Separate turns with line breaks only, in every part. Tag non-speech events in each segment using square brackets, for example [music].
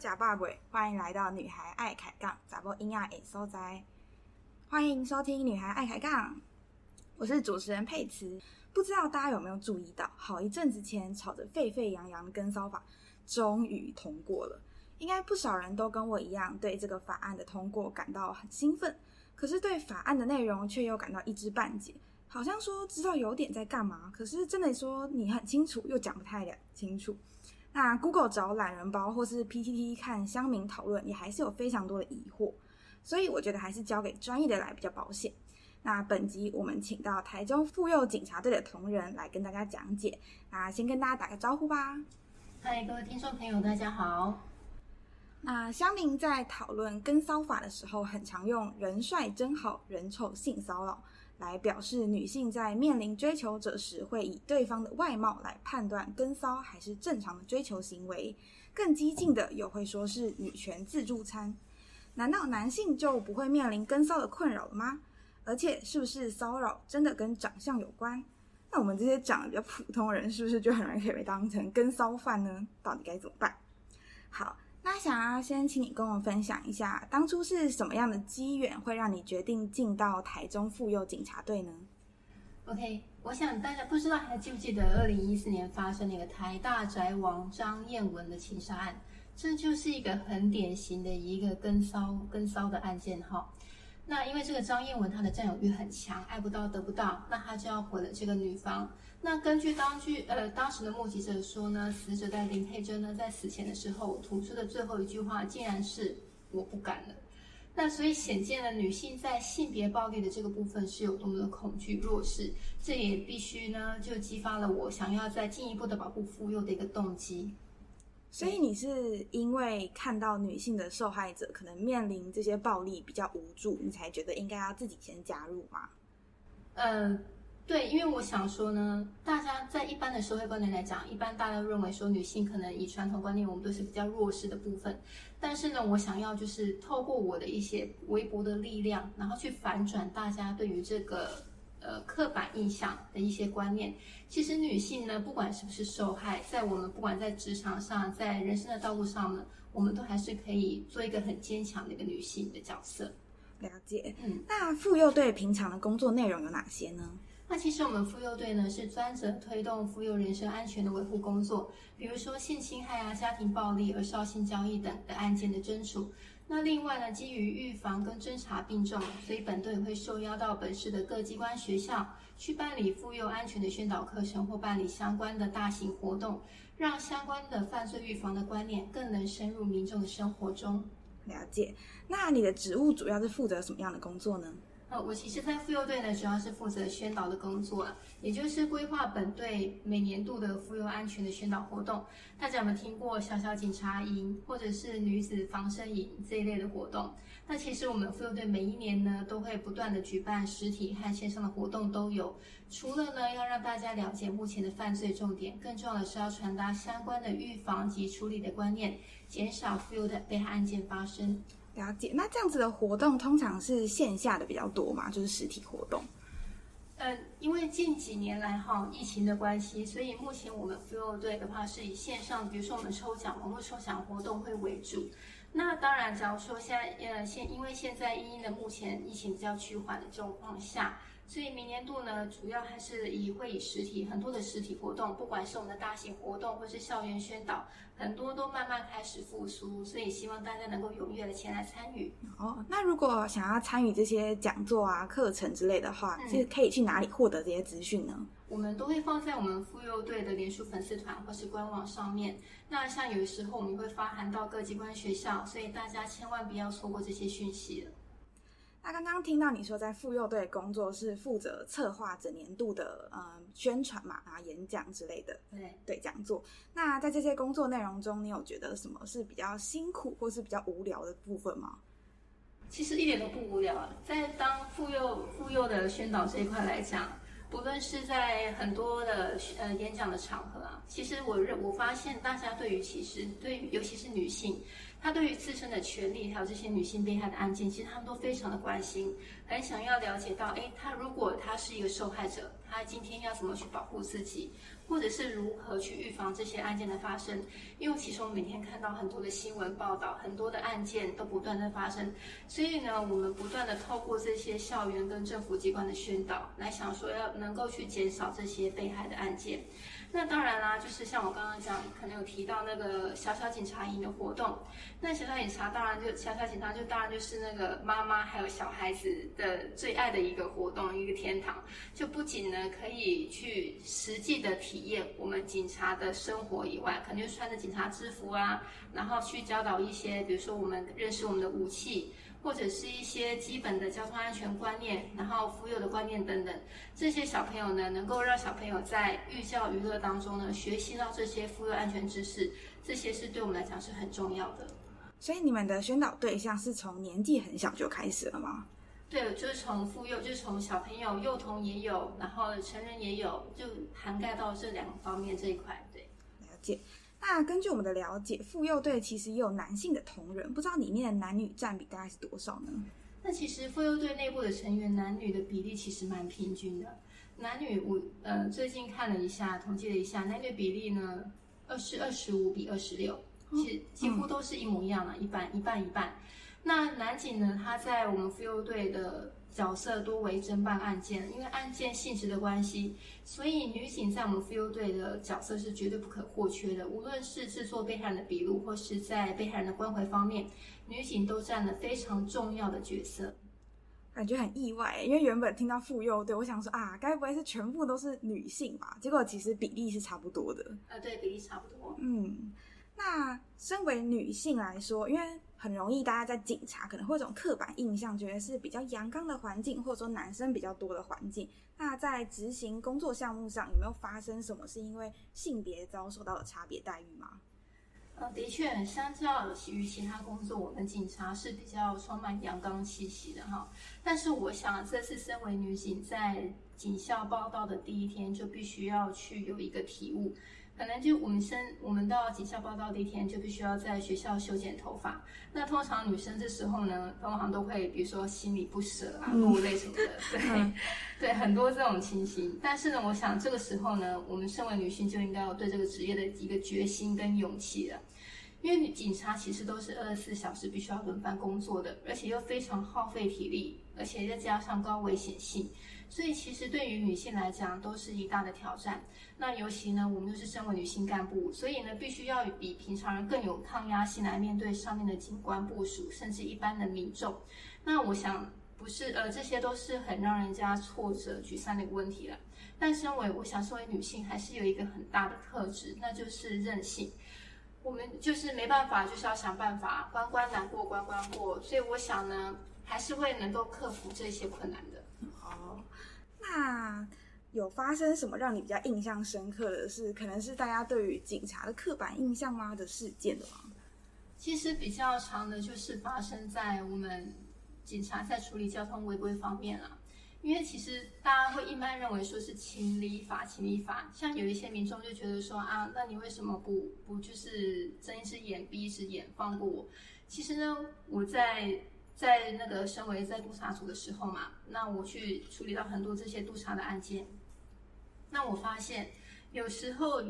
假爸鬼，欢迎来到女孩爱开杠，咋播音啊诶所在？欢迎收听女孩爱开杠，我是主持人佩慈。不知道大家有没有注意到，好一阵子前吵得沸沸扬扬的跟骚法终于通过了。应该不少人都跟我一样，对这个法案的通过感到很兴奋，可是对法案的内容却又感到一知半解。好像说知道有点在干嘛，可是真的说你很清楚，又讲不太了清楚。那 Google 找懒人包或是 PTT 看乡民讨论，也还是有非常多的疑惑，所以我觉得还是交给专业的来比较保险。那本集我们请到台中妇幼警察队的同仁来跟大家讲解。那先跟大家打个招呼吧。
嗨，各位听众朋友，大家好。
那乡民在讨论跟骚法的时候，很常用“人帅真好人丑性骚扰”来表示女性在面临追求者时，会以对方的外貌来判断跟骚还是正常的追求行为。更激进的又会说是女权自助餐。难道男性就不会面临跟骚的困扰了吗？而且，是不是骚扰真的跟长相有关？那我们这些长得比较普通人，是不是就很容易被当成跟骚犯呢？到底该怎么办？好。那想要先请你跟我分享一下，当初是什么样的机缘会让你决定进到台中妇幼警察队呢
？OK，我想大家不知道还记不记得二零一四年发生那个台大宅王张燕文的情杀案，这就是一个很典型的一个跟骚跟骚的案件哈。那因为这个张燕文她的占有欲很强，爱不到得不到，那她就要毁了这个女方。那根据当据呃当时的目击者说呢，死者在林佩珍呢在死前的时候吐出的最后一句话，竟然是我不敢了。那所以显见了女性在性别暴力的这个部分是有多么的恐惧弱势，这也必须呢就激发了我想要再进一步的保护妇幼的一个动机。
所以你是因为看到女性的受害者可能面临这些暴力比较无助，你才觉得应该要自己先加入吗？
嗯。对，因为我想说呢，大家在一般的社会观念来讲，一般大家认为说女性可能以传统观念，我们都是比较弱势的部分。但是呢，我想要就是透过我的一些微薄的力量，然后去反转大家对于这个呃刻板印象的一些观念。其实女性呢，不管是不是受害，在我们不管在职场上，在人生的道路上呢，我们都还是可以做一个很坚强的一个女性的角色。
了解，嗯，那妇幼队平常的工作内容有哪些呢？
那其实我们妇幼队呢是专责推动妇幼人身安全的维护工作，比如说性侵害啊、家庭暴力、而少性交易等的案件的侦处。那另外呢，基于预防跟侦查并重，所以本队会受邀到本市的各机关学校去办理妇幼安全的宣导课程或办理相关的大型活动，让相关的犯罪预防的观念更能深入民众的生活中。
了解。那你的职务主要是负责什么样的工作呢？
呃，我其实，在妇幼队呢，主要是负责宣导的工作，也就是规划本队每年度的妇幼安全的宣导活动。大家有没有听过小小警察营，或者是女子防身营这一类的活动？那其实我们妇幼队每一年呢，都会不断的举办实体和线上的活动都有。除了呢，要让大家了解目前的犯罪重点，更重要的是要传达相关的预防及处理的观念，减少妇幼的被害案件发生。
了解，那这样子的活动通常是线下的比较多嘛，就是实体活动。
嗯，因为近几年来哈疫情的关系，所以目前我们飞友队的话是以线上，比如说我们抽奖、网络抽奖活动会为主。那当然，假如说现在呃现因为现在因的目前疫情比较趋缓的状况下。所以明年度呢，主要还是以会以实体很多的实体活动，不管是我们的大型活动或是校园宣导，很多都慢慢开始复苏。所以希望大家能够踊跃的前来参与。
哦，那如果想要参与这些讲座啊、课程之类的话，是可以去哪里获得这些资讯呢？
我们都会放在我们妇幼队的连书粉丝团或是官网上面。那像有的时候我们会发函到各机关学校，所以大家千万不要错过这些讯息了。
那刚刚听到你说在妇幼队工作是负责策划整年度的嗯宣传嘛啊演讲之类的
对
对讲座。那在这些工作内容中，你有觉得什么是比较辛苦或是比较无聊的部分吗？
其实一点都不无聊，在当妇幼妇幼的宣导这一块来讲，不论是在很多的呃演讲的场合啊，其实我认我发现大家对于其实对于尤其是女性。他对于自身的权利，还有这些女性被害的案件，其实他们都非常的关心，很想要了解到，哎，他如果他是一个受害者，他今天要怎么去保护自己？或者是如何去预防这些案件的发生？因为其实我们每天看到很多的新闻报道，很多的案件都不断的发生，所以呢，我们不断的透过这些校园跟政府机关的宣导，来想说要能够去减少这些被害的案件。那当然啦，就是像我刚刚讲，可能有提到那个小小警察营的活动。那小小警察当然就小小警察就当然就是那个妈妈还有小孩子的最爱的一个活动，一个天堂。就不仅呢可以去实际的体验我们警察的生活以外，可能就穿着警察制服啊，然后去教导一些，比如说我们认识我们的武器。或者是一些基本的交通安全观念，然后妇幼的观念等等，这些小朋友呢，能够让小朋友在寓教于乐当中呢，学习到这些妇幼安全知识，这些是对我们来讲是很重要的。
所以你们的宣导对象是从年纪很小就开始了吗？
对，就是从妇幼，就是从小朋友、幼童也有，然后成人也有，就涵盖到这两方面这一块。对，
了解。那根据我们的了解，妇幼队其实也有男性的同仁，不知道里面的男女占比大概是多少呢？
那其实妇幼队内部的成员男女的比例其实蛮平均的，男女我呃最近看了一下，统计了一下，男女比例呢二是二十五比二十六，其实几乎都是一模一样了，一半一半一半。那男警呢，他在我们妇幼队的。角色多为侦办案件，因为案件性质的关系，所以女警在我们妇幼队的角色是绝对不可或缺的。无论是制作被害人的笔录，或是在被害人的关怀方面，女警都占了非常重要的角色。
感觉很意外，因为原本听到妇幼队，我想说啊，该不会是全部都是女性吧？结果其实比例是差不多的。
啊，对，比例差不多。
嗯，那身为女性来说，因为很容易，大家在警察可能会有种刻板印象，觉得是比较阳刚的环境，或者说男生比较多的环境。那在执行工作项目上，有没有发生什么是因为性别遭受到了差别待遇吗？
呃，的确，相较于其他工作，我们警察是比较充满阳刚气息的哈。但是，我想这次身为女警，在警校报道的第一天，就必须要去有一个体悟。可能就我们生，我们到警校报道第一天就必须要在学校修剪头发。那通常女生这时候呢，通常都会比如说心里不舍啊、落泪什么的，[laughs] 对 [laughs] 对，很多这种情形。但是呢，我想这个时候呢，我们身为女性就应该有对这个职业的一个决心跟勇气了。因为警察其实都是二十四小时必须要轮班工作的，而且又非常耗费体力，而且再加上高危险性。所以其实对于女性来讲都是一大的挑战。那尤其呢，我们又是身为女性干部，所以呢，必须要比平常人更有抗压性来面对上面的警官部署，甚至一般的民众。那我想，不是呃，这些都是很让人家挫折、沮丧的一个问题了。但身为我想，身为女性，还是有一个很大的特质，那就是韧性。我们就是没办法，就是要想办法，关关难过关关过。所以我想呢，还是会能够克服这些困难的。
那有发生什么让你比较印象深刻的是，可能是大家对于警察的刻板印象吗的事件的吗？
其实比较长的就是发生在我们警察在处理交通违规方面了。因为其实大家会一般认为说是情理法，情理法，像有一些民众就觉得说啊，那你为什么不不就是睁一只眼闭一只眼放过我？其实呢，我在。在那个身为在督察组的时候嘛，那我去处理到很多这些督察的案件，那我发现有时候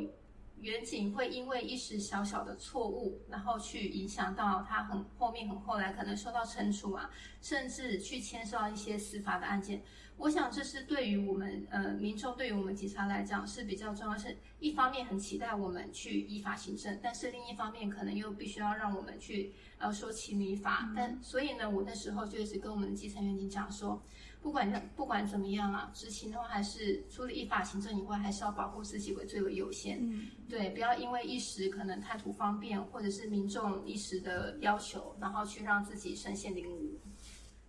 远景会因为一时小小的错误，然后去影响到他很后面很后来可能受到惩处啊，甚至去牵涉到一些司法的案件。我想这是对于我们呃民众，对于我们警察来讲是比较重要，是一方面很期待我们去依法行政，但是另一方面可能又必须要让我们去。呃，说情理法，但所以呢，我那时候就一直跟我们的基层员警讲说，不管不管怎么样啊，执勤的话还是除了依法行政以外，还是要保护自己为最为优先。嗯，对，不要因为一时可能贪图方便，或者是民众一时的要求，然后去让自己身陷囹圄。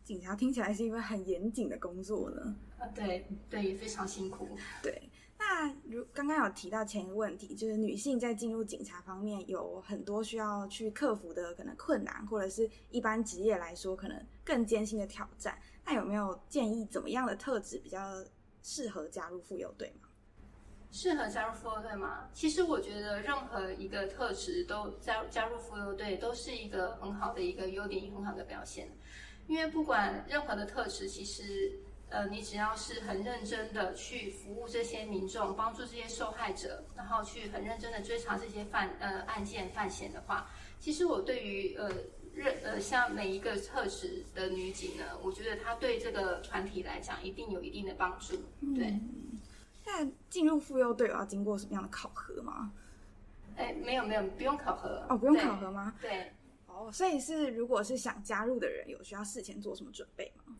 警察听起来是一份很严谨的工作呢。
啊，对对，也非常辛苦。
对。那如刚刚有提到前一个问题，就是女性在进入警察方面有很多需要去克服的可能困难，或者是一般职业来说可能更艰辛的挑战。那有没有建议怎么样的特质比较适合加入妇幼队吗？
适合加入妇幼队吗？其实我觉得任何一个特质都加加入妇幼队都是一个很好的一个优点，很好的表现。因为不管任何的特质，其实呃，你只要是很认真的去服务这些民众，帮助这些受害者，然后去很认真的追查这些犯呃案件犯嫌的话，其实我对于呃认呃像每一个特质的女警呢，我觉得她对这个团体来讲一定有一定的帮助。对。
那进入妇幼队有要经过什么样的考核吗？
哎，没有没有，不用考核
哦，不用考核吗？
对。
哦，所以是如果是想加入的人，有需要事前做什么准备吗？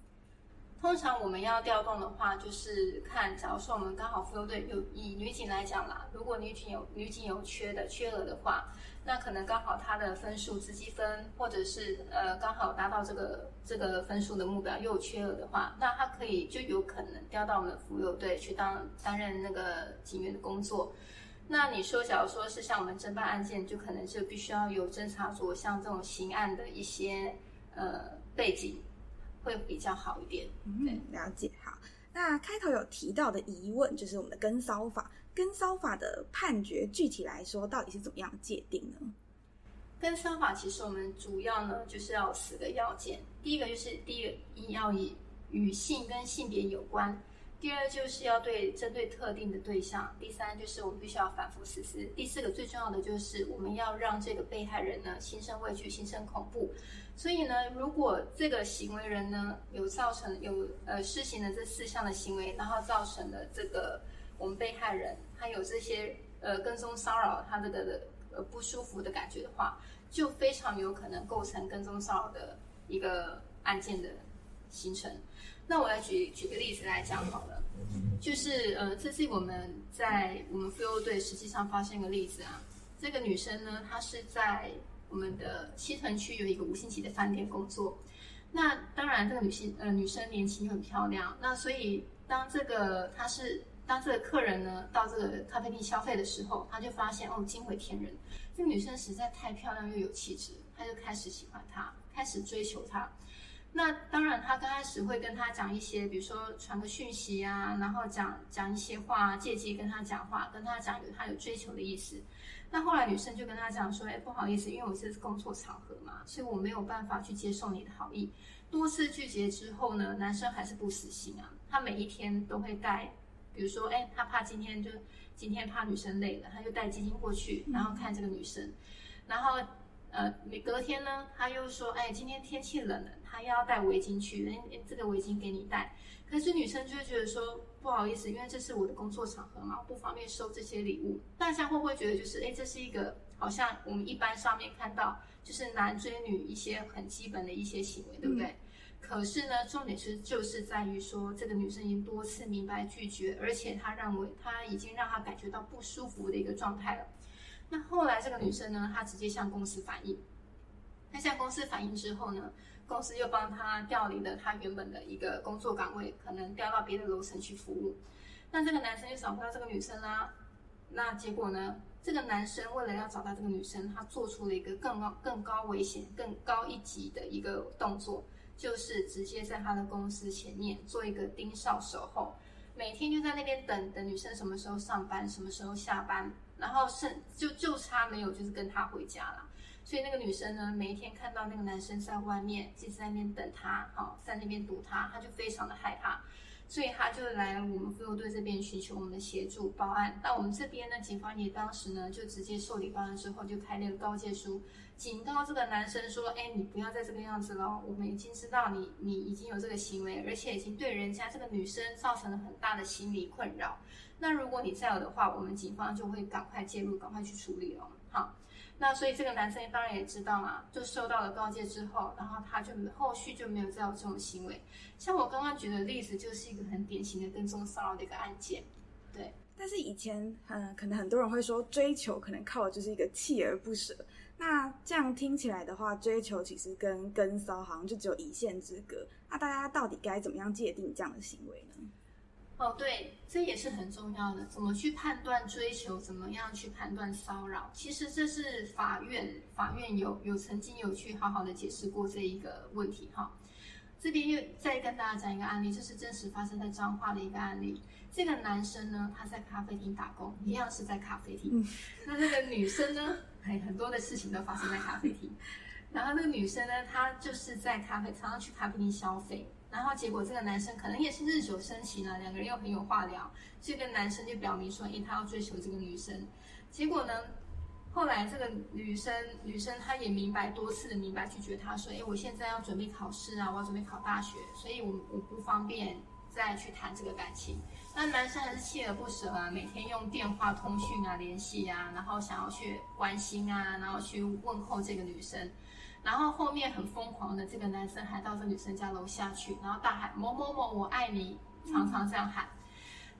通常我们要调动的话，就是看，假如说我们刚好妇幼队有以女警来讲啦，如果女警有女警有缺的缺额的话，那可能刚好她的分数积积分，或者是呃刚好达到这个这个分数的目标又缺额的话，那她可以就有可能调到我们的妇幼队去当担任那个警员的工作。那你说，假如说是像我们侦办案件，就可能就必须要有侦查组，像这种刑案的一些呃背景。会比较好一点，嗯，
了解。好，那开头有提到的疑问就是我们的跟骚法，跟骚法的判决具体来说到底是怎么样界定呢？
跟骚法其实我们主要呢就是要四个要件，第一个就是第一个一要以与性跟性别有关。第二就是要对针对特定的对象，第三就是我们必须要反复实施，第四个最重要的就是我们要让这个被害人呢心生畏惧、心生恐怖。所以呢，如果这个行为人呢有造成有呃施行了这四项的行为，然后造成了这个我们被害人他有这些呃跟踪骚扰他这个的呃不舒服的感觉的话，就非常有可能构成跟踪骚扰的一个案件的形成。那我来举举个例子来讲好了，就是呃，这是我们在我们妇幼队实际上发现一个例子啊。这个女生呢，她是在我们的西屯区有一个五星级的饭店工作。那当然，这个女性呃女生年轻又很漂亮。那所以当这个她是当这个客人呢到这个咖啡厅消费的时候，她就发现哦惊为天人，这个女生实在太漂亮又有气质，她就开始喜欢她，开始追求她。那当然，他刚开始会跟他讲一些，比如说传个讯息啊，然后讲讲一些话，借机跟他讲话，跟他讲有他有追求的意思。那后来女生就跟他讲说：“哎，不好意思，因为我这是工作场合嘛，所以我没有办法去接受你的好意。”多次拒绝之后呢，男生还是不死心啊，他每一天都会带，比如说，哎，他怕今天就今天怕女生累了，他就带基金过去，然后看这个女生，然后。呃，隔天呢，他又说，哎，今天天气冷了，他要带围巾去，哎，这个围巾给你带。可是女生就会觉得说，不好意思，因为这是我的工作场合嘛，不方便收这些礼物。大家会不会觉得，就是，哎，这是一个好像我们一般上面看到，就是男追女一些很基本的一些行为，对不对？可是呢，重点是就是在于说，这个女生已经多次明白拒绝，而且她认为她已经让她感觉到不舒服的一个状态了。那后来这个女生呢，她直接向公司反映。她向公司反映之后呢，公司又帮他调离了他原本的一个工作岗位，可能调到别的楼层去服务。那这个男生就找不到这个女生啦。那结果呢，这个男生为了要找到这个女生，他做出了一个更高、更高危险、更高一级的一个动作，就是直接在他的公司前面做一个盯梢守候，每天就在那边等等女生什么时候上班，什么时候下班。然后剩就就差没有就是跟他回家了，所以那个女生呢，每一天看到那个男生在外面一直在那边等她，好在那边堵她，她就非常的害怕，所以她就来了我们妇幼队这边寻求我们的协助报案。那我们这边呢，警方也当时呢就直接受理报案之后，就开那个告诫书，警告这个男生说：，哎，你不要再这个样子了，我们已经知道你你已经有这个行为，而且已经对人家这个女生造成了很大的心理困扰。那如果你再有的话，我们警方就会赶快介入，赶快去处理了。好，那所以这个男生当然也知道嘛，就受到了告诫之后，然后他就后续就没有再有这种行为。像我刚刚举的例子，就是一个很典型的跟踪骚扰的一个案件。对，
但是以前嗯，可能很多人会说追求可能靠的就是一个锲而不舍。那这样听起来的话，追求其实跟跟骚好像就只有一线之隔。那大家到底该怎么样界定这样的行为呢？
哦，对，这也是很重要的。怎么去判断追求？怎么样去判断骚扰？其实这是法院，法院有有曾经有去好好的解释过这一个问题哈。这边又再跟大家讲一个案例，这是真实发生在彰化的一个案例。这个男生呢，他在咖啡厅打工，一样是在咖啡厅。那这个女生呢，很很多的事情都发生在咖啡厅。然后那个女生呢，她就是在咖啡，常常去咖啡厅消费。然后结果这个男生可能也是日久生情了，两个人又很有话聊，这个男生就表明说，哎，他要追求这个女生。结果呢，后来这个女生女生她也明白多次的明白拒绝他说，哎，我现在要准备考试啊，我要准备考大学，所以我我不方便再去谈这个感情。那男生还是锲而不舍啊，每天用电话通讯啊联系啊，然后想要去关心啊，然后去问候这个女生。然后后面很疯狂的这个男生还到这女生家楼下去，然后大喊某某某我爱你，常常这样喊。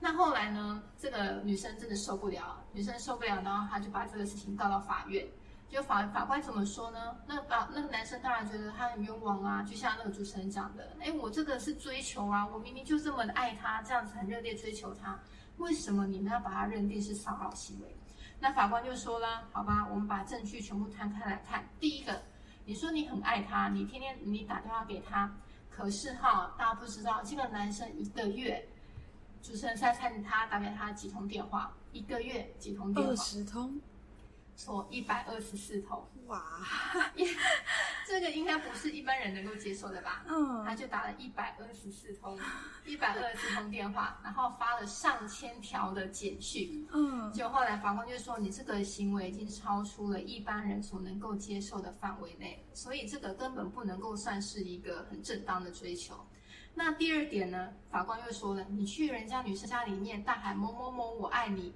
那后来呢，这个女生真的受不了，女生受不了，然后她就把这个事情告到法院。就法法官怎么说呢？那法那个男生当然觉得他很冤枉啊，就像那个主持人讲的，哎，我这个是追求啊，我明明就这么的爱他，这样子很热烈追求他，为什么你们要把他认定是骚扰行为？那法官就说了，好吧，我们把证据全部摊开来看，第一个。你说你很爱他，你天天你打电话给他，可是哈，大家不知道这个男生一个月，主持人猜猜他打给他几通电话？一个月几通电话？
二十通。
错，一百二十四通。
哇，[laughs]
这个应该不是一般人能够接受的吧？嗯，他就打了一百二十四通，一百二十四通电话，然后发了上千条的简讯。嗯，就后来法官就说，你这个行为已经超出了一般人所能够接受的范围内，所以这个根本不能够算是一个很正当的追求。那第二点呢，法官又说了，你去人家女生家里面大喊某某某我爱你。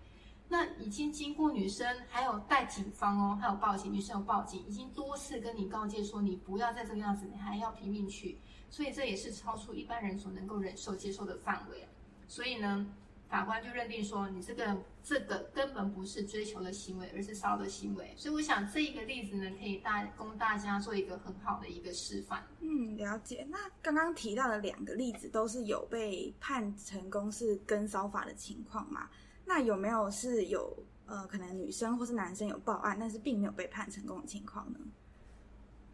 那已经经过女生，还有带警方哦，还有报警，女生有报警，已经多次跟你告诫说你不要再这个样子，你还要拼命去，所以这也是超出一般人所能够忍受接受的范围。所以呢，法官就认定说你这个这个根本不是追求的行为，而是骚的行为。所以我想这一个例子呢，可以大供大家做一个很好的一个示范。
嗯，了解。那刚刚提到的两个例子都是有被判成功是跟骚法的情况嘛？那有没有是有呃，可能女生或是男生有报案，但是并没有被判成功的情况呢？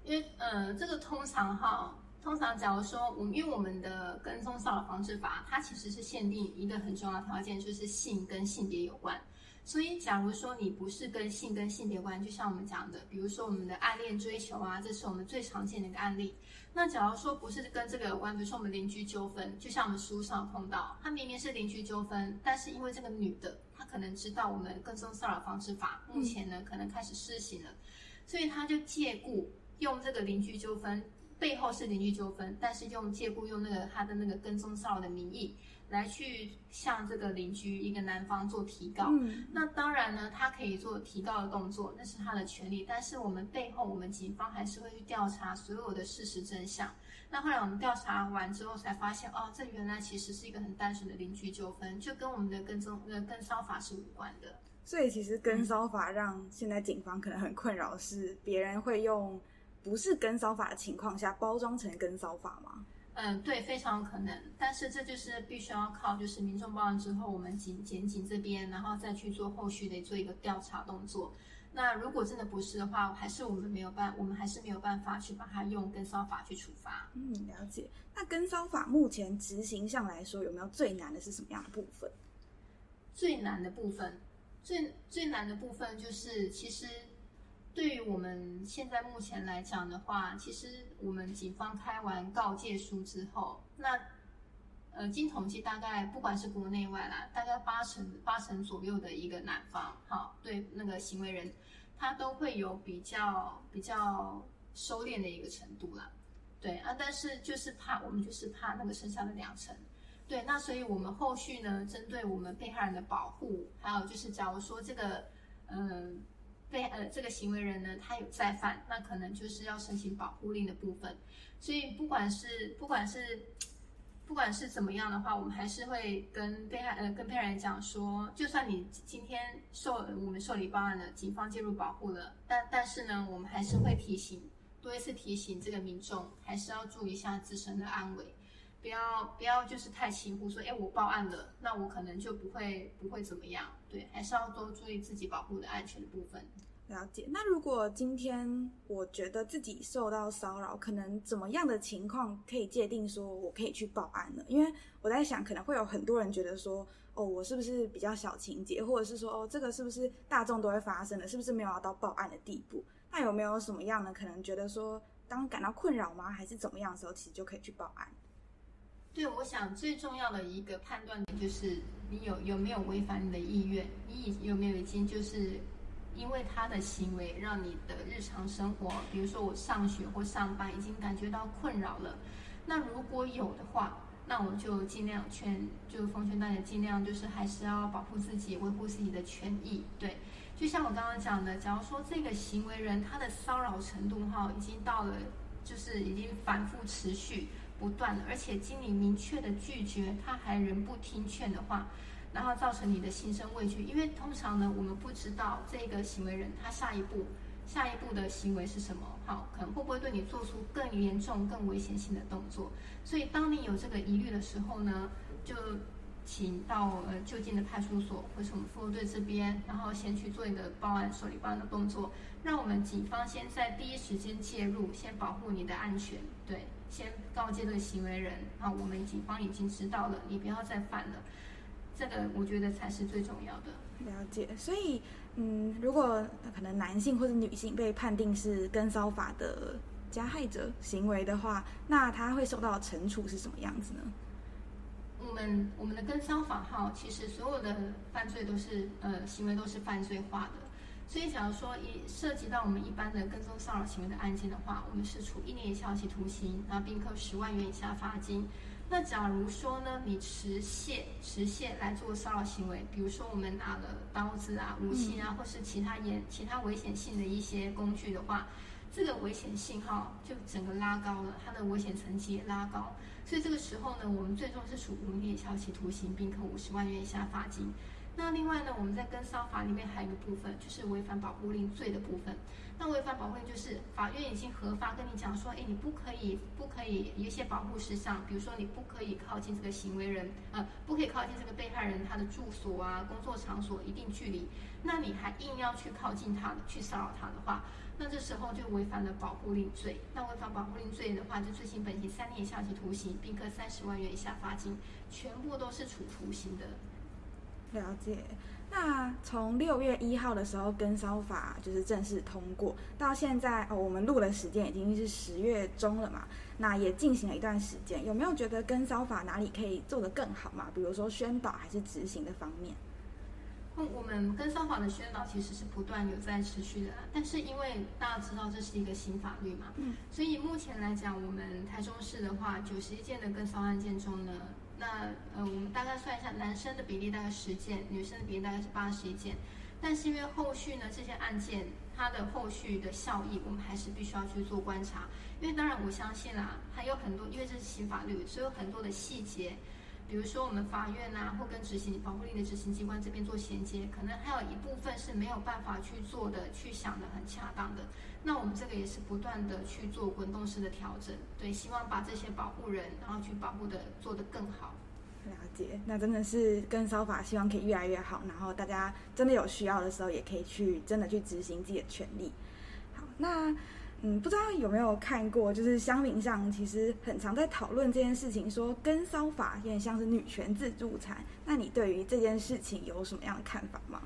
因为呃，这个通常哈，通常假如说我们因为我们的跟踪骚扰防治法，它其实是限定一个很重要的条件，就是性跟性别有关。所以，假如说你不是跟性跟性别关，就像我们讲的，比如说我们的暗恋追求啊，这是我们最常见的一个案例。那假如说不是跟这个有关，比如说我们邻居纠纷，就像我们书上碰到，他明明是邻居纠纷，但是因为这个女的，她可能知道我们跟踪骚扰防治法目前呢可能开始施行了，所以他就借故用这个邻居纠纷，背后是邻居纠纷，但是用借故用那个他的那个跟踪骚扰的名义。来去向这个邻居一个男方做提告，嗯那当然呢，他可以做提告的动作，那是他的权利。但是我们背后，我们警方还是会去调查所有的事实真相。那后来我们调查完之后，才发现哦，这原来其实是一个很单纯的邻居纠纷，就跟我们的跟踪呃跟骚法是无关的。
所以其实跟骚法让现在警方可能很困扰，是别人会用不是跟骚法的情况下包装成跟骚法吗？
嗯，对，非常有可能，但是这就是必须要靠，就是民众报案之后，我们警检警这边，然后再去做后续的做一个调查动作。那如果真的不是的话，还是我们没有办，我们还是没有办法去把它用跟骚法去处罚。
嗯，了解。那跟骚法目前执行上来说，有没有最难的是什么样的部分？
最难的部分，最最难的部分就是其实。对于我们现在目前来讲的话，其实我们警方开完告诫书之后，那呃，经统计大概不管是国内外啦，大概八成八成左右的一个男方，好，对那个行为人，他都会有比较比较收敛的一个程度啦，对啊，但是就是怕我们就是怕那个剩下的两成，对，那所以我们后续呢，针对我们被害人的保护，还有就是假如说这个嗯。被呃这个行为人呢，他有再犯，那可能就是要申请保护令的部分。所以不管是不管是不管是怎么样的话，我们还是会跟被害呃跟被害人讲说，就算你今天受我们受理报案了，警方介入保护了，但但是呢，我们还是会提醒多一次提醒这个民众，还是要注意一下自身的安危。不要不要就是太轻忽，说哎我报案了，那我可能就不会不会怎么样，对，还是要多注意自己保护的安全部分。
了解。那如果今天我觉得自己受到骚扰，可能怎么样的情况可以界定说我可以去报案呢？因为我在想，可能会有很多人觉得说，哦，我是不是比较小情节，或者是说，哦，这个是不是大众都会发生的，是不是没有要到报案的地步？那有没有什么样的可能觉得说，当感到困扰吗，还是怎么样的时候，其实就可以去报案？
对，我想最重要的一个判断点就是你有有没有违反你的意愿，你有没有已经就是因为他的行为让你的日常生活，比如说我上学或上班已经感觉到困扰了。那如果有的话，那我就尽量劝，就奉劝大家尽量就是还是要保护自己，维护自己的权益。对，就像我刚刚讲的，假如说这个行为人他的骚扰程度哈已经到了，就是已经反复持续。不断的，而且经理明确的拒绝，他还仍不听劝的话，然后造成你的心生畏惧。因为通常呢，我们不知道这个行为人他下一步下一步的行为是什么，好，可能会不会对你做出更严重、更危险性的动作。所以，当你有这个疑虑的时候呢，就请到呃就近的派出所或是我们服务队这边，然后先去做一个报案、受理报案的动作，让我们警方先在第一时间介入，先保护你的安全，对。先告诫这个行为人啊，我们警方已经知道了，你不要再犯了。这个我觉得才是最重要的。
了解，所以嗯，如果可能男性或者女性被判定是跟骚法的加害者行为的话，那他会受到惩处是什么样子呢？
我们我们的跟骚法号，其实所有的犯罪都是呃行为都是犯罪化的。所以，假如说一涉及到我们一般的跟踪骚扰行为的案件的话，我们是处一年以下有期徒刑，然后并科十万元以下罚金。那假如说呢，你持械持械来做骚扰行为，比如说我们拿了刀子啊、武器啊，或是其他严其他危险性的一些工具的话，这个危险性哈就整个拉高了，它的危险层级也拉高。所以这个时候呢，我们最终是处五年以下有期徒刑，并科五十万元以下罚金。那另外呢，我们在跟骚法里面还有一个部分，就是违反保护令罪的部分。那违反保护令就是法院已经核发跟你讲说，哎，你不可以，不可以一些保护事项，比如说你不可以靠近这个行为人，呃，不可以靠近这个被害人他的住所啊、工作场所一定距离。那你还硬要去靠近他，去骚扰他的话，那这时候就违反了保护令罪。那违反保护令罪的话，就罪行本刑三年以下有期徒刑，并科三十万元以下罚金，全部都是处徒刑的。
了解，那从六月一号的时候跟骚法就是正式通过，到现在哦，我们录的时间已经是十月中了嘛，那也进行了一段时间，有没有觉得跟骚法哪里可以做得更好嘛？比如说宣导还是执行的方面？
嗯，我们跟骚法的宣导其实是不断有在持续的，但是因为大家知道这是一个新法律嘛，嗯，所以目前来讲，我们台中市的话，九十一件的跟骚案件中呢。那呃，我们大概算一下，男生的比例大概十件，女生的比例大概是八十一件。但是因为后续呢，这些案件它的后续的效益，我们还是必须要去做观察。因为当然我相信啦，还有很多，因为这是新法律，所以有很多的细节，比如说我们法院呐，或跟执行保护令的执行机关这边做衔接，可能还有一部分是没有办法去做的，去想的很恰当的。那我们这个也是不断的去做滚动式的调整，对，希望把这些保护人，然后去保护的做得更好。
了解，那真的是跟烧法，希望可以越来越好。然后大家真的有需要的时候，也可以去真的去执行自己的权利。好，那嗯，不知道有没有看过，就是乡民上其实很常在讨论这件事情，说跟骚法有点像是女权自助餐。那你对于这件事情有什么样的看法吗？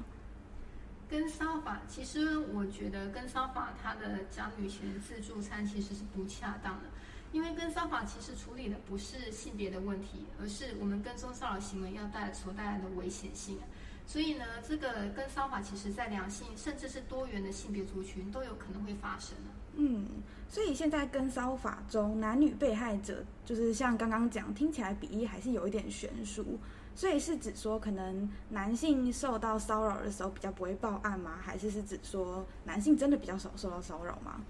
跟骚法，其实我觉得跟骚法它的讲女权自助餐其实是不恰当的，因为跟骚法其实处理的不是性别的问题，而是我们跟踪骚扰行为要带所带来的危险性。所以呢，这个跟骚法其实在两性甚至是多元的性别族群都有可能会发生
嗯，所以现在跟骚法中男女被害者，就是像刚刚讲，听起来比例还是有一点悬殊。所以是指说，可能男性受到骚扰的时候比较不会报案吗？还是是指说男性真的比较少受到骚扰吗？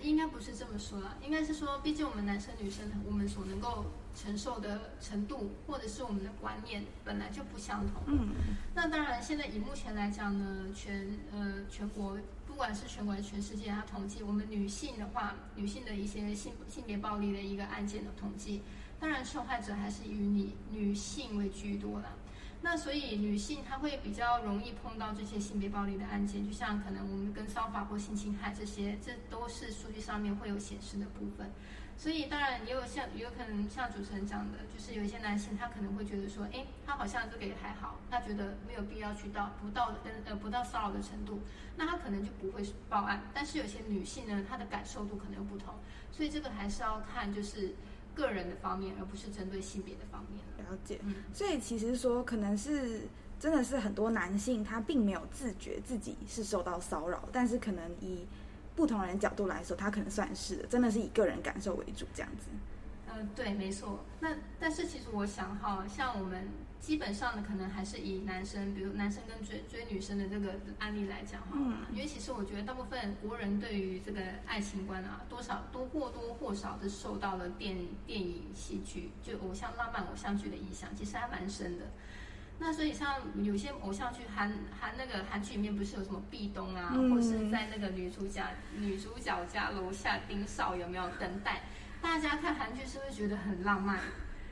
应该不是这么说啦，应该是说，毕竟我们男生女生，我们所能够承受的程度，或者是我们的观念本来就不相同。嗯，那当然，现在以目前来讲呢，全呃全国，不管是全国还是全世界，它统计我们女性的话，女性的一些性性别暴力的一个案件的统计。当然，受害者还是以女女性为居多啦。那所以女性她会比较容易碰到这些性别暴力的案件，就像可能我们跟骚法或性侵害这些，这都是数据上面会有显示的部分。所以当然也有像也有可能像主持人讲的，就是有一些男性他可能会觉得说，哎，他好像这个也还好，他觉得没有必要去到不到跟呃不到骚扰的程度，那他可能就不会报案。但是有些女性呢，她的感受度可能又不同，所以这个还是要看就是个人的方面，而不是针对性别的方面。
了解，所以其实说可能是真的是很多男性他并没有自觉自己是受到骚扰，但是可能以不同人角度来说，他可能算是的，真的是以个人感受为主这样子。
嗯，对，没错。那但是其实我想哈，像我们基本上的可能还是以男生，比如男生跟追追女生的这个案例来讲哈，因为其实我觉得大部分国人对于这个爱情观啊，多少都或多或少是受到了电电影、戏剧，就偶像浪漫偶像剧的影响，其实还蛮深的。那所以像有些偶像剧，韩韩那个韩剧里面不是有什么壁咚啊，或是在那个女主角女主角家楼下盯梢有没有等待？大家看韩剧是不是觉得很浪漫？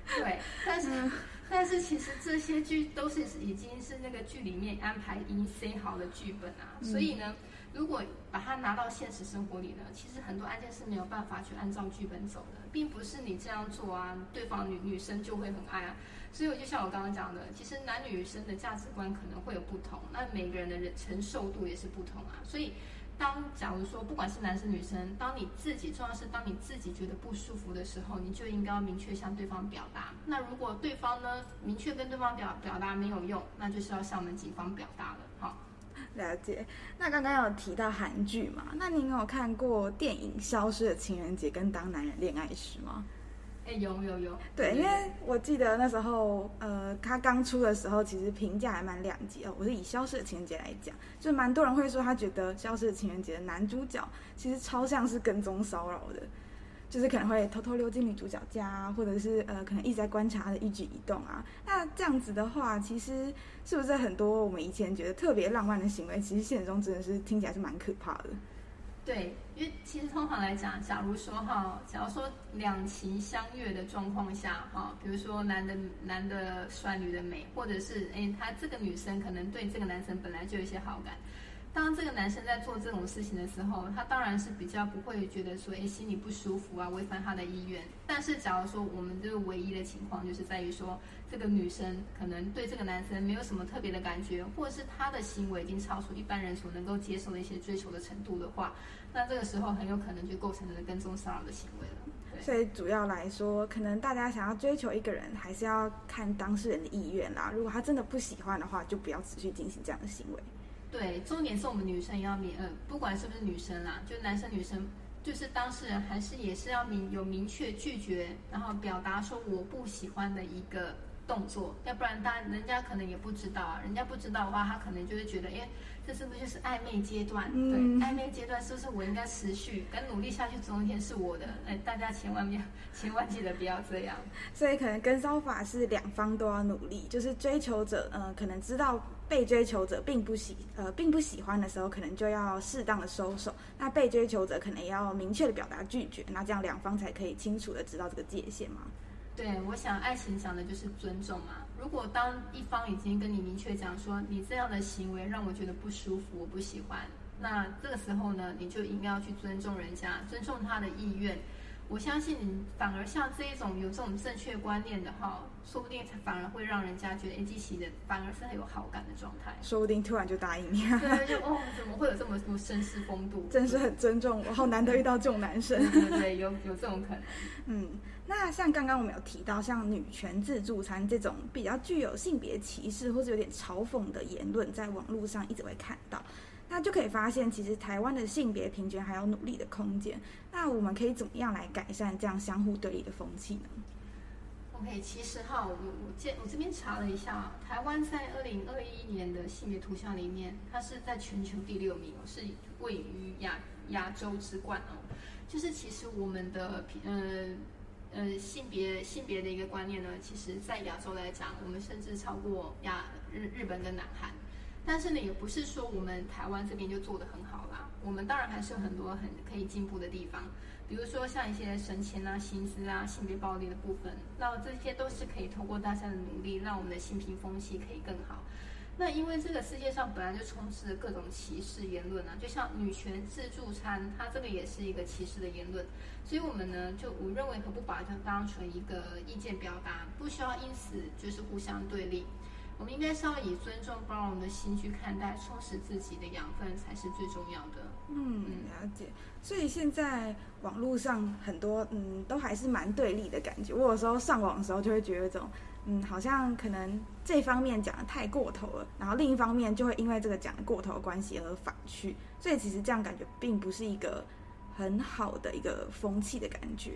对，但是 [laughs] 但是其实这些剧都是已经是那个剧里面安排已经塞好的剧本啊，所以呢，如果把它拿到现实生活里呢，其实很多案件是没有办法去按照剧本走的，并不是你这样做啊，对方女女生就会很爱啊。所以我就像我刚刚讲的，其实男女生的价值观可能会有不同，那每个人的人承受度也是不同啊，所以。当假如说不管是男生女生，当你自己重要是当你自己觉得不舒服的时候，你就应该要明确向对方表达。那如果对方呢明确跟对方表表达没有用，那就是要向我们警方表达了。好，
了解。那刚刚有提到韩剧嘛？那您有看过电影《消失的情人节》跟《当男人恋爱时》吗？
哎，有有有，
对，因为我记得那时候，呃，他刚出的时候，其实评价还蛮两极哦。我是以《消失的情人节》来讲，就蛮多人会说他觉得《消失的情人节》的男主角其实超像是跟踪骚扰的，就是可能会偷偷溜进女主角家，或者是呃，可能一直在观察他的一举一动啊。那这样子的话，其实是不是很多我们以前觉得特别浪漫的行为，其实现实中真的是听起来是蛮可怕的？
对，因为其实通常来讲，假如说哈，假如说两情相悦的状况下哈，比如说男的男的帅，女的美，或者是哎，他这个女生可能对这个男生本来就有一些好感。当这个男生在做这种事情的时候，他当然是比较不会觉得说，哎，心里不舒服啊，违反他的意愿。但是，假如说我们这个唯一的情况，就是在于说，这个女生可能对这个男生没有什么特别的感觉，或者是他的行为已经超出一般人所能够接受的一些追求的程度的话，那这个时候很有可能就构成了跟踪骚扰的行为了。
所以，主要来说，可能大家想要追求一个人，还是要看当事人的意愿啦。如果他真的不喜欢的话，就不要持续进行这样的行为。
对，重点是我们女生也要明，呃，不管是不是女生啦，就男生女生，就是当事人还是也是要明有明确拒绝，然后表达说我不喜欢的一个动作，要不然大人家可能也不知道啊，人家不知道的话，他可能就会觉得，哎。这是不是就是暧昧阶段？对，暧昧阶段是不是我应该持续跟努力下去，总有一天是我的？哎，大家千万不要，千万记得不要这样。
所以可能跟骚法是两方都要努力，就是追求者，呃，可能知道被追求者并不喜，呃，并不喜欢的时候，可能就要适当的收手。那被追求者可能也要明确的表达拒绝，那这样两方才可以清楚的知道这个界限嘛。
对，我想爱情讲的就是尊重嘛。如果当一方已经跟你明确讲说，你这样的行为让我觉得不舒服，我不喜欢，那这个时候呢，你就应该要去尊重人家，尊重他的意愿。我相信你反而像这一种有这种正确观念的话，说不定反而会让人家觉得哎，激起的反而是很有好感的状态。
说不定突然就答应你。
对，就哦，怎么会有这么多绅士风度？
真是很尊重我，好难得遇到这种男生。
对对，有有这种可能。[laughs]
嗯。那像刚刚我们有提到，像女权自助餐这种比较具有性别歧视或者有点嘲讽的言论，在网络上一直会看到，那就可以发现，其实台湾的性别平权还有努力的空间。那我们可以怎么样来改善这样相互对立的风气呢
？OK，其实哈，我我见我这边查了一下，台湾在二零二一年的性别图像里面，它是在全球第六名，是位于亚亚洲之冠哦。就是其实我们的平呃。呃，性别性别的一个观念呢，其实在亚洲来讲，我们甚至超过亚日日本跟南韩。但是呢，也不是说我们台湾这边就做得很好啦。我们当然还是有很多很可以进步的地方。比如说像一些神钱啊、薪资啊、性别暴力的部分，那这些都是可以通过大家的努力，让我们的性平风气可以更好。那因为这个世界上本来就充斥着各种歧视言论啊，就像女权自助餐，它这个也是一个歧视的言论，所以我们呢，就我认为何不把它当成一个意见表达，不需要因此就是互相对立。我们应该是要以尊重、包容的心去看待，充实自己的养分才是最重要的。
嗯，了解。所以现在网络上很多嗯，都还是蛮对立的感觉。我有时候上网的时候就会觉得这种嗯，好像可能这方面讲的太过头了，然后另一方面就会因为这个讲的过头的关系而反去。所以其实这样感觉并不是一个很好的一个风气的感觉。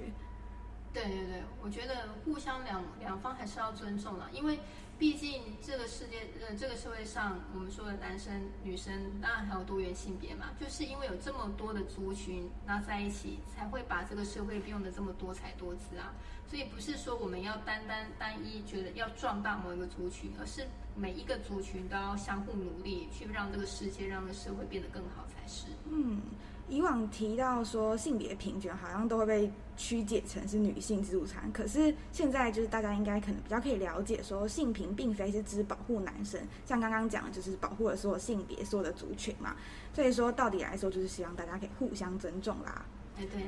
对对对，我觉得互相两两方还是要尊重了，因为。毕竟这个世界，呃，这个社会上，我们说的男生、女生，当然还有多元性别嘛，就是因为有这么多的族群，那在一起才会把这个社会变得这么多彩多姿啊。所以不是说我们要单单单一觉得要壮大某一个族群，而是每一个族群都要相互努力，去让这个世界、让这个社会变得更好才是。
嗯。以往提到说性别平权，好像都会被曲解成是女性自助餐。可是现在就是大家应该可能比较可以了解，说性平并非是指保护男生，像刚刚讲的就是保护了所有性别、所有的族群嘛。所以说到底来说，就是希望大家可以互相尊重啦。
哎，对。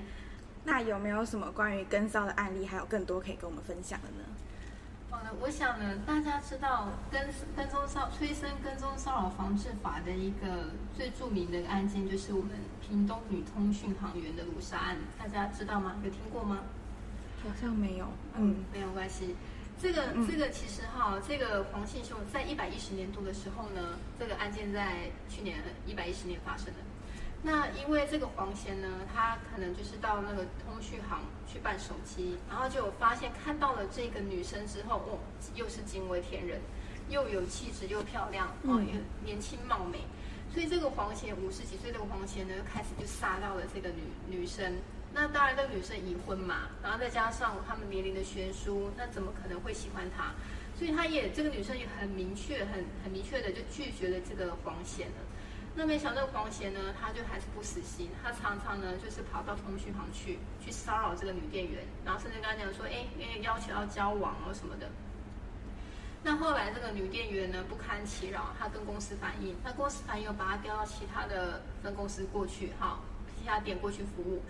那有没有什么关于跟骚的案例，还有更多可以跟我们分享的呢？
好的，我想呢，大家知道跟跟踪骚催生跟踪骚扰防治法的一个最著名的案件，就是我们屏东女通讯行员的掳杀案，大家知道吗？有听过吗？
好像没有，
嗯，没有关系。这个这个其实哈，这个黄信雄在一百一十年度的时候呢，这个案件在去年一百一十年发生的。那因为这个黄贤呢，他可能就是到那个通讯行去办手机，然后就发现看到了这个女生之后，哦，又是惊为天人，又有气质又漂亮，哦，又年轻貌美，所以这个黄贤五十几岁这个黄贤呢，开始就杀到了这个女女生。那当然，这个女生已婚嘛，然后再加上他们年龄的悬殊，那怎么可能会喜欢他？所以他也这个女生也很明确、很很明确的就拒绝了这个黄贤了。那没想到黄贤呢，他就还是不死心，他常常呢就是跑到通讯行去，去骚扰这个女店员，然后甚至跟他讲说，哎，因为要求要交往哦什么的。那后来这个女店员呢不堪其扰，她跟公司反映，那公司反映又把她调到其他的分公司过去，哈，其他店过去服务。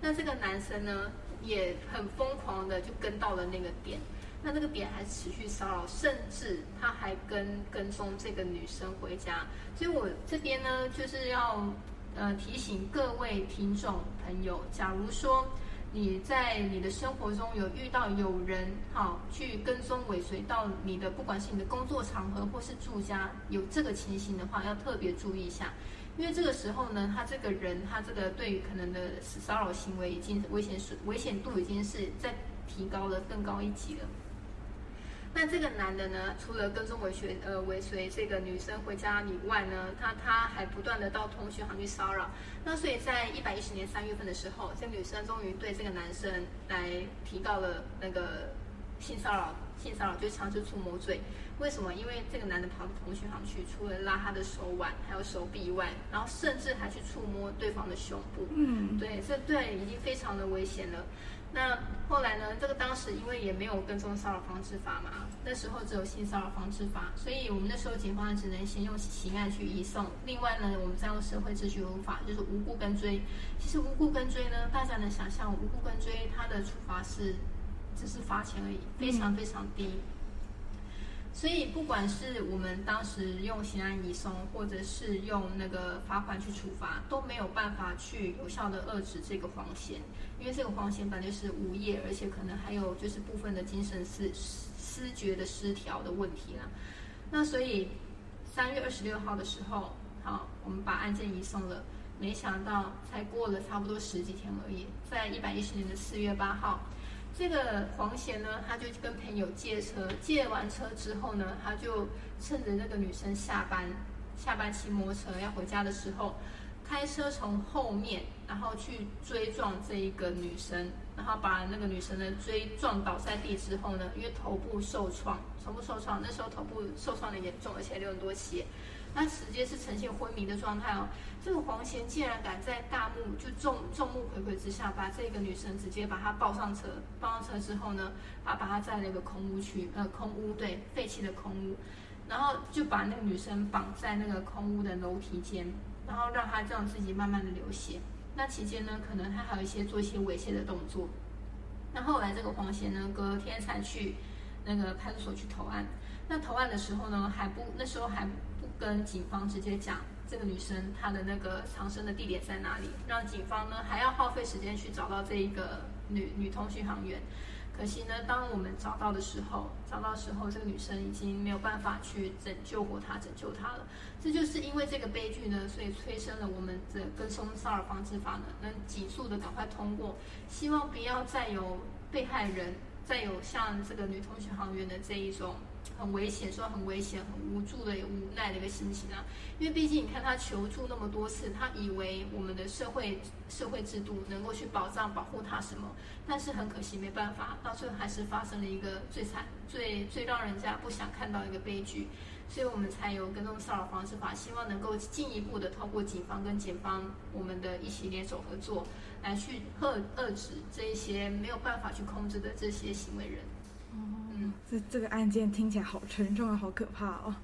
那这个男生呢也很疯狂的就跟到了那个店。那那个点还持续骚扰，甚至他还跟跟踪这个女生回家，所以我这边呢就是要呃提醒各位听众朋友，假如说你在你的生活中有遇到有人好去跟踪尾随到你的，不管是你的工作场合或是住家有这个情形的话，要特别注意一下，因为这个时候呢，他这个人他这个对于可能的骚扰行为已经危险是危险度已经是在提高了更高一级了。那这个男的呢，除了跟踪尾随呃尾随这个女生回家以外呢，他他还不断的到通讯行去骚扰。那所以在一百一十年三月份的时候，这女生终于对这个男生来提告了那个性骚扰，性骚扰就是强制触摸罪。为什么？因为这个男的跑到通讯行去，除了拉他的手腕还有手臂以外，然后甚至还去触摸对方的胸部。嗯，对，这对已经非常的危险了。那后来呢？这个当时因为也没有跟踪骚扰防治法嘛，那时候只有性骚扰防治法，所以我们那时候警方只能先用刑案去移送。另外呢，我们再用社会秩序无法，就是无故跟追。其实无故跟追呢，大家能想象，无故跟追它的处罚是只是罚钱而已，非常非常低。所以，不管是我们当时用刑案移送，或者是用那个罚款去处罚，都没有办法去有效的遏制这个黄线，因为这个黄线本来就是无业，而且可能还有就是部分的精神失失觉的失调的问题啦。那所以三月二十六号的时候，好，我们把案件移送了，没想到才过了差不多十几天而已，在一百一十年的四月八号。这个黄贤呢，他就跟朋友借车，借完车之后呢，他就趁着那个女生下班，下班骑摩托车要回家的时候，开车从后面，然后去追撞这一个女生，然后把那个女生呢追撞倒在地之后呢，因为头部受创，头部受创，那时候头部受创的严重，而且流很多血，那直接是呈现昏迷的状态哦。这个黄贤竟然敢在大幕就众众目睽睽之下，把这个女生直接把她抱上车，抱上车之后呢，把把她在那个空屋区，呃，空屋对废弃的空屋，然后就把那个女生绑在那个空屋的楼梯间，然后让她这样自己慢慢的流血。那期间呢，可能他还有一些做一些猥亵的动作。那后来这个黄贤呢，隔天才去那个派出所去投案。那投案的时候呢，还不那时候还跟警方直接讲。这个女生她的那个藏身的地点在哪里？让警方呢还要耗费时间去找到这一个女女通讯行员。可惜呢，当我们找到的时候，找到时候这个女生已经没有办法去拯救过她，拯救她了。这就是因为这个悲剧呢，所以催生了我们的跟踪骚扰防治法呢，能急速的赶快通过，希望不要再有被害人，再有像这个女通讯行员的这一种。很危险，说很危险，很无助的、无奈的一个心情啊。因为毕竟你看他求助那么多次，他以为我们的社会社会制度能够去保障、保护他什么，但是很可惜没办法，到最后还是发生了一个最惨、最最让人家不想看到一个悲剧。所以我们才有跟踪骚扰防治法，希望能够进一步的透过警方跟检方我们的一起联手合作，来去遏遏制这一些没有办法去控制的这些行为人。
这这个案件听起来好沉重啊，好可怕哦！
哦，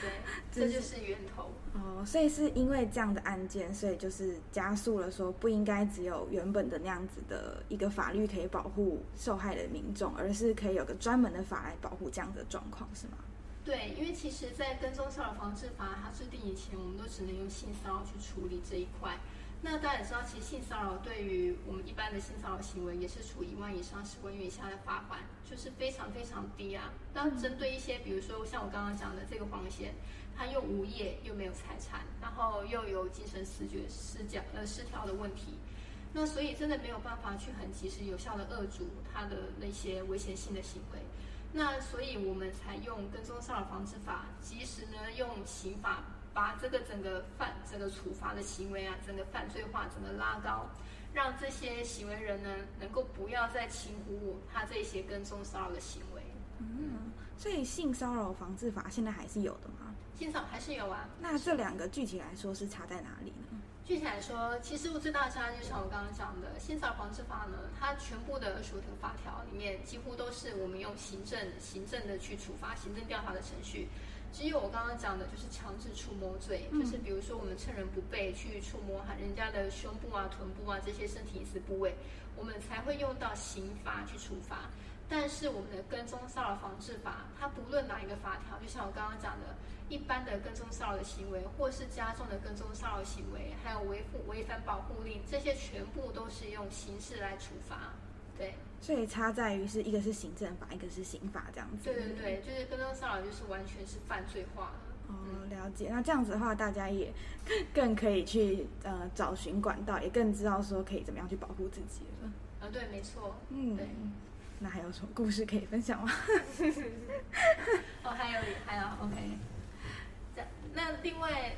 对，[laughs] 这就是源头
哦。所以是因为这样的案件，所以就是加速了，说不应该只有原本的那样子的一个法律可以保护受害的民众，而是可以有个专门的法来保护这样的状况，是吗？
对，因为其实，在跟踪骚扰防治法它制定以前，我们都只能用性骚扰去处理这一块。那大家也知道，其实性骚扰对于我们一般的性骚扰行为，也是处一万以上十万元以下的罚款，就是非常非常低啊。那针对一些，比如说像我刚刚讲的这个黄先，他又无业又没有财产，然后又有精神失觉失调呃失调的问题，那所以真的没有办法去很及时有效的遏阻他的那些危险性的行为。那所以我们才用跟踪骚扰防治法，及时呢用刑法。把这个整个犯这个处罚的行为啊，整个犯罪化，整个拉高，让这些行为人呢，能够不要再轻忽他这些跟踪骚扰的行为。
嗯，所以性骚扰防治法现在还是有的吗？
性骚扰还是有啊。
那这两个具体来说是差在哪里呢？
具体来说，其实我最大的差就像我刚刚讲的，性骚扰防治法呢，它全部的属条法条里面，几乎都是我们用行政行政的去处罚，行政调查的程序。只有我刚刚讲的，就是强制触摸罪，就是比如说我们趁人不备去触摸哈人家的胸部啊、臀部啊这些身体隐私部位，我们才会用到刑罚去处罚。但是我们的跟踪骚扰防治法，它不论哪一个法条，就像我刚刚讲的，一般的跟踪骚扰的行为，或是加重的跟踪骚扰行为，还有违反违反保护令，这些全部都是用刑事来处罚。对，
所以差在于是一个是行政法，一个是刑法这样子。
对对对，就是跟踪骚扰就是完全是犯罪化的。
哦，了解。那这样子的话，大家也更可以去呃找寻管道，也更知道说可以怎么样去保护自己了。
啊，对，没错。
嗯，
对。
那还有什么故事可以分享吗？[laughs]
哦，还有还有，OK。这那另外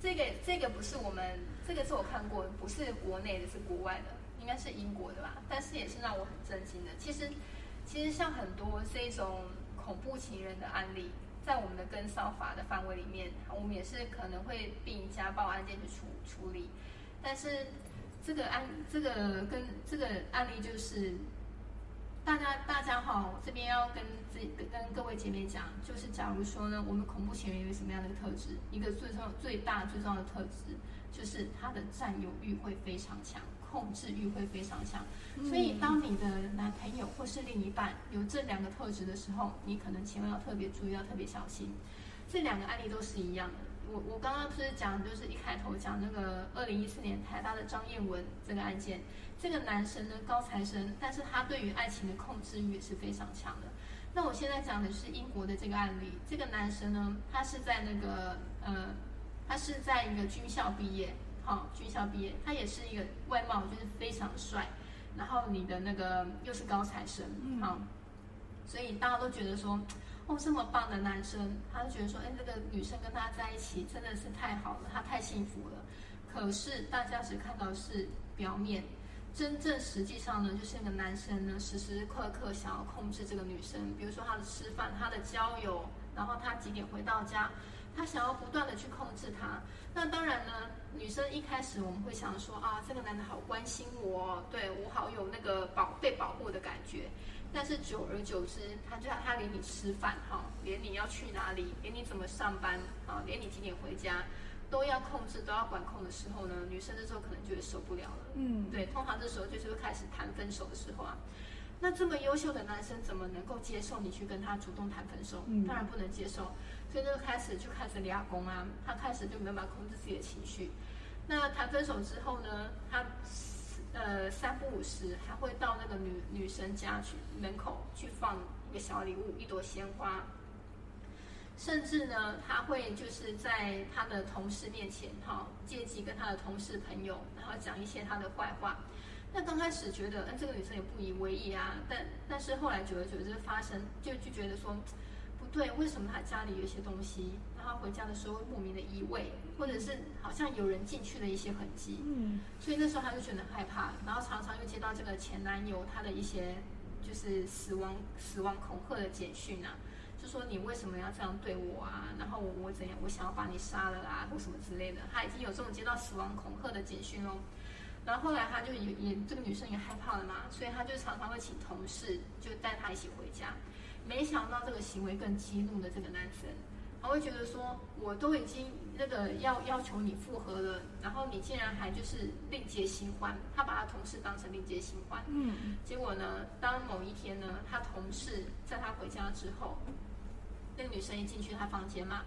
这个这个不是我们这个是我看过，不是国内的，是国外的。应该是英国的吧，但是也是让我很震惊的。其实，其实像很多这种恐怖情人的案例，在我们的跟骚法的范围里面，我们也是可能会并家暴案件去处处理。但是这个案，这个跟这个案例就是，大家大家好，这边要跟自跟各位姐妹讲，就是假如说呢，我们恐怖情人有什么样的特质？一个最重要最大最重要的特质，就是他的占有欲会非常强。控制欲会非常强，所以当你的男朋友或是另一半有这两个特质的时候，你可能千万要特别注意，要特别小心。这两个案例都是一样的。我我刚刚不是讲，就是一开头讲那个二零一四年台大的张彦文这个案件，这个男生呢高材生，但是他对于爱情的控制欲也是非常强的。那我现在讲的是英国的这个案例，这个男生呢，他是在那个呃，他是在一个军校毕业。好，军校毕业，他也是一个外貌就是非常帅，然后你的那个又是高材生，好，所以大家都觉得说，哦，这么棒的男生，他就觉得说，哎，这个女生跟他在一起真的是太好了，他太幸福了。可是大家只看到是表面，真正实际上呢，就是那个男生呢，时时刻刻想要控制这个女生，比如说他的吃饭、他的交友，然后他几点回到家，他想要不断的去控制他。那当然呢，女生一开始我们会想说啊，这个男的好关心我，对我好有那个保被保护的感觉。但是久而久之，他就他连你吃饭哈，连你要去哪里，连你怎么上班啊，连你几点回家。都要控制，都要管控的时候呢，女生这时候可能就会受不了了。
嗯，
对，通常这时候就是会开始谈分手的时候啊。那这么优秀的男生怎么能够接受你去跟他主动谈分手？
嗯，
当然不能接受。所以就开始就开始俩工啊，他开始就没有办法控制自己的情绪。那谈分手之后呢，他呃三不五时还会到那个女女生家去门口去放一个小礼物，一朵鲜花。甚至呢，他会就是在他的同事面前，哈，借机跟他的同事朋友，然后讲一些他的坏话。那刚开始觉得，嗯，这个女生也不以为意啊，但但是后来久而久之发生，就就觉得说，对，为什么他家里有一些东西，然后回家的时候会莫名的移位，或者是好像有人进去的一些痕迹。
嗯，
所以那时候他就觉得害怕，然后常常又接到这个前男友他的一些就是死亡死亡恐吓的简讯啊。就说你为什么要这样对我啊？然后我我怎样？我想要把你杀了啊，或什么之类的。他已经有这种接到死亡恐吓的简讯喽。然后后来他就也也这个女生也害怕了嘛，所以他就常常会请同事就带他一起回家。没想到这个行为更激怒了这个男生，他会觉得说我都已经那个要要求你复合了，然后你竟然还就是另结新欢。他把他同事当成另结新欢。
嗯。
结果呢，当某一天呢，他同事在他回家之后。那个女生一进去他房间嘛，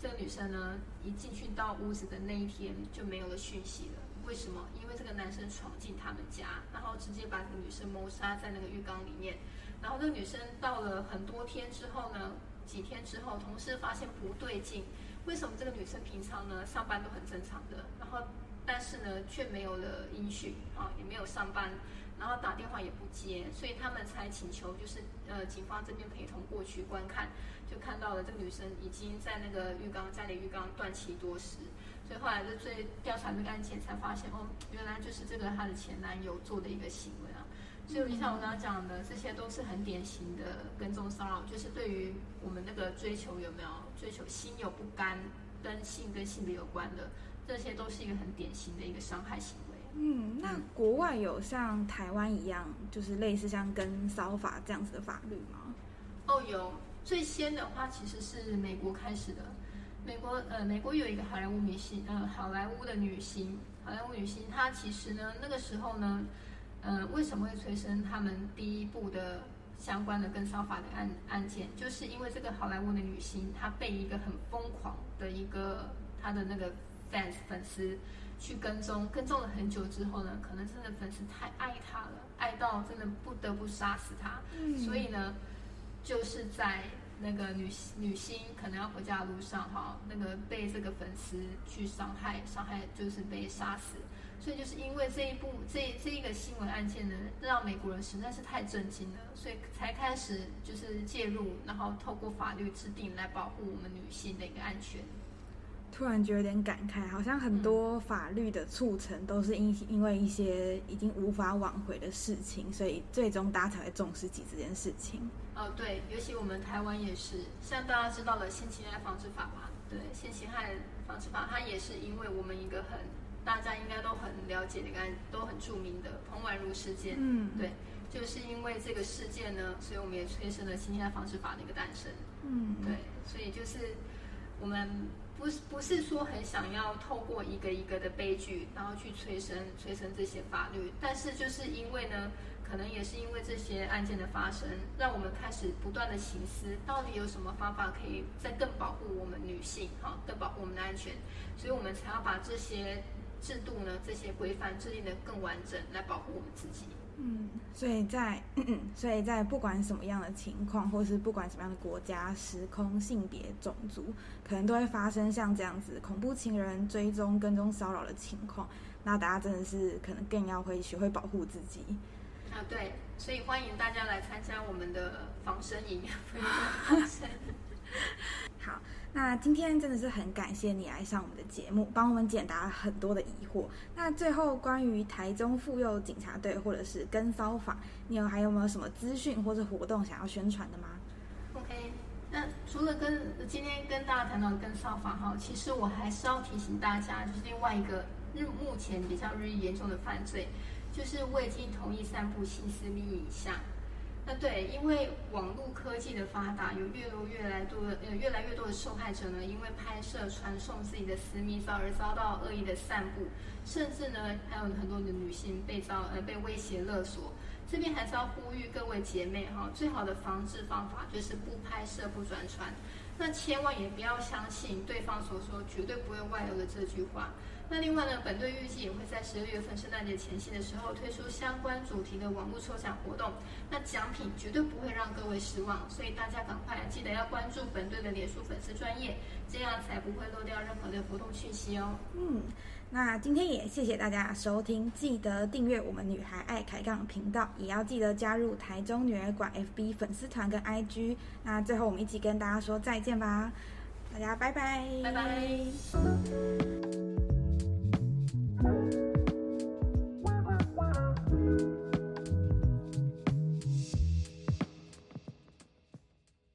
这个女生呢一进去到屋子的那一天就没有了讯息了。为什么？因为这个男生闯进他们家，然后直接把这个女生谋杀在那个浴缸里面。然后这个女生到了很多天之后呢，几天之后，同事发现不对劲，为什么这个女生平常呢上班都很正常的，然后但是呢却没有了音讯啊，也没有上班。然后打电话也不接，所以他们才请求，就是呃，警方这边陪同过去观看，就看到了这个女生已经在那个浴缸家里浴缸断气多时，所以后来就最调查这个案件才发现，哦，原来就是这个她的前男友做的一个行为。所以就像我刚刚讲的，这些都是很典型的跟踪骚扰，就是对于我们那个追求有没有追求心有不甘，跟性跟性别有关的，这些都是一个很典型的一个伤害行为。
嗯，那国外有像台湾一样，就是类似像跟骚法这样子的法律吗？
哦，有。最先的话其实是美国开始的。美国呃，美国有一个好莱坞明星，呃，好莱坞的女星，好莱坞女星，她其实呢，那个时候呢，呃，为什么会催生他们第一部的相关的跟骚法的案案件？就是因为这个好莱坞的女星，她被一个很疯狂的一个她的那个 fans 粉丝。去跟踪，跟踪了很久之后呢，可能真的粉丝太爱她了，爱到真的不得不杀死她。嗯，所以呢，就是在那个女女星可能要回家的路上，哈，那个被这个粉丝去伤害，伤害就是被杀死。所以就是因为这一部这这一个新闻案件呢，让美国人实在是太震惊了，所以才开始就是介入，然后透过法律制定来保护我们女性的一个安全。
突然觉得有点感慨，好像很多法律的促成都是因因为一些已经无法挽回的事情，所以最终大家才会重视起这件事情。
哦，对，尤其我们台湾也是，像大家知道了性侵害防治法嘛？对，性侵害防治法，它也是因为我们一个很大家应该都很了解的一个都很著名的彭婉如事件。嗯，对，就是因为这个事件呢，所以我们也催生了性侵害防治法的一个诞生。嗯，对，所以就是我们。不是不是说很想要透过一个一个的悲剧，然后去催生催生这些法律，但是就是因为呢，可能也是因为这些案件的发生，让我们开始不断的行思，到底有什么方法可以再更保护我们女性，哈，更保护我们的安全，所以我们才要把这些制度呢，这些规范制定的更完整，来保护我们自己。
嗯，所以在 [coughs] 所以在不管什么样的情况，或是不管什么样的国家、时空、性别、种族，可能都会发生像这样子恐怖情人追踪、跟踪、骚扰的情况。那大家真的是可能更要会学会保护自己
啊！对，所以欢迎大家来参加我们的防身营。防身。
好，那今天真的是很感谢你来上我们的节目，帮我们解答很多的疑惑。那最后关于台中妇幼警察队或者是跟骚法，你有还有没有什么资讯或者活动想要宣传的吗
？OK，那除了跟今天跟大家谈到跟骚法哈，其实我还是要提醒大家，就是另外一个日目前比较日益严重的犯罪，就是未经同意散布性私密影像。那对，因为网络科技的发达，有越多越来多的呃越来越多的受害者呢，因为拍摄传送自己的私密照而遭到恶意的散布，甚至呢还有很多的女性被遭呃被威胁勒索。这边还是要呼吁各位姐妹哈，最好的防治方法就是不拍摄不转传。那千万也不要相信对方所说绝对不会外流的这句话。那另外呢，本队预计也会在十二月份圣诞节前夕的时候推出相关主题的网络抽奖活动，那奖品绝对不会让各位失望，所以大家赶快记得要关注本队的脸书粉丝专业，这样才不会漏掉任何的活动讯息哦。
嗯，那今天也谢谢大家收听，记得订阅我们女孩爱开杠频道，也要记得加入台中女儿馆 FB 粉丝团跟 IG。那最后我们一起跟大家说再见吧，大家拜拜，
拜拜。Thank you.